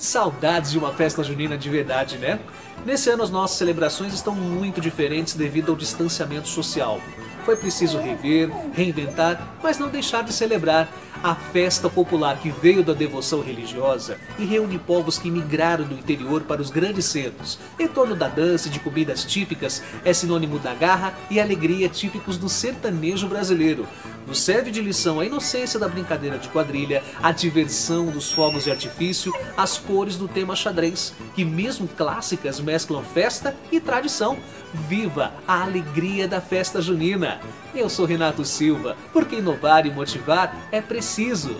Saudades de uma festa junina de verdade, né? Nesse ano as nossas celebrações estão muito diferentes devido ao distanciamento social. Foi preciso rever, reinventar, mas não deixar de celebrar a festa popular que veio da devoção religiosa e reúne povos que migraram do interior para os grandes centros. Em torno da dança e de comidas típicas, é sinônimo da garra e alegria típicos do sertanejo brasileiro. Nos serve de lição a inocência da brincadeira de quadrilha, a diversão dos fogos de artifício, as cores do tema xadrez, que mesmo clássicas mesclam festa e tradição. Viva a alegria da festa junina! Eu sou Renato Silva, porque inovar e motivar é preciso.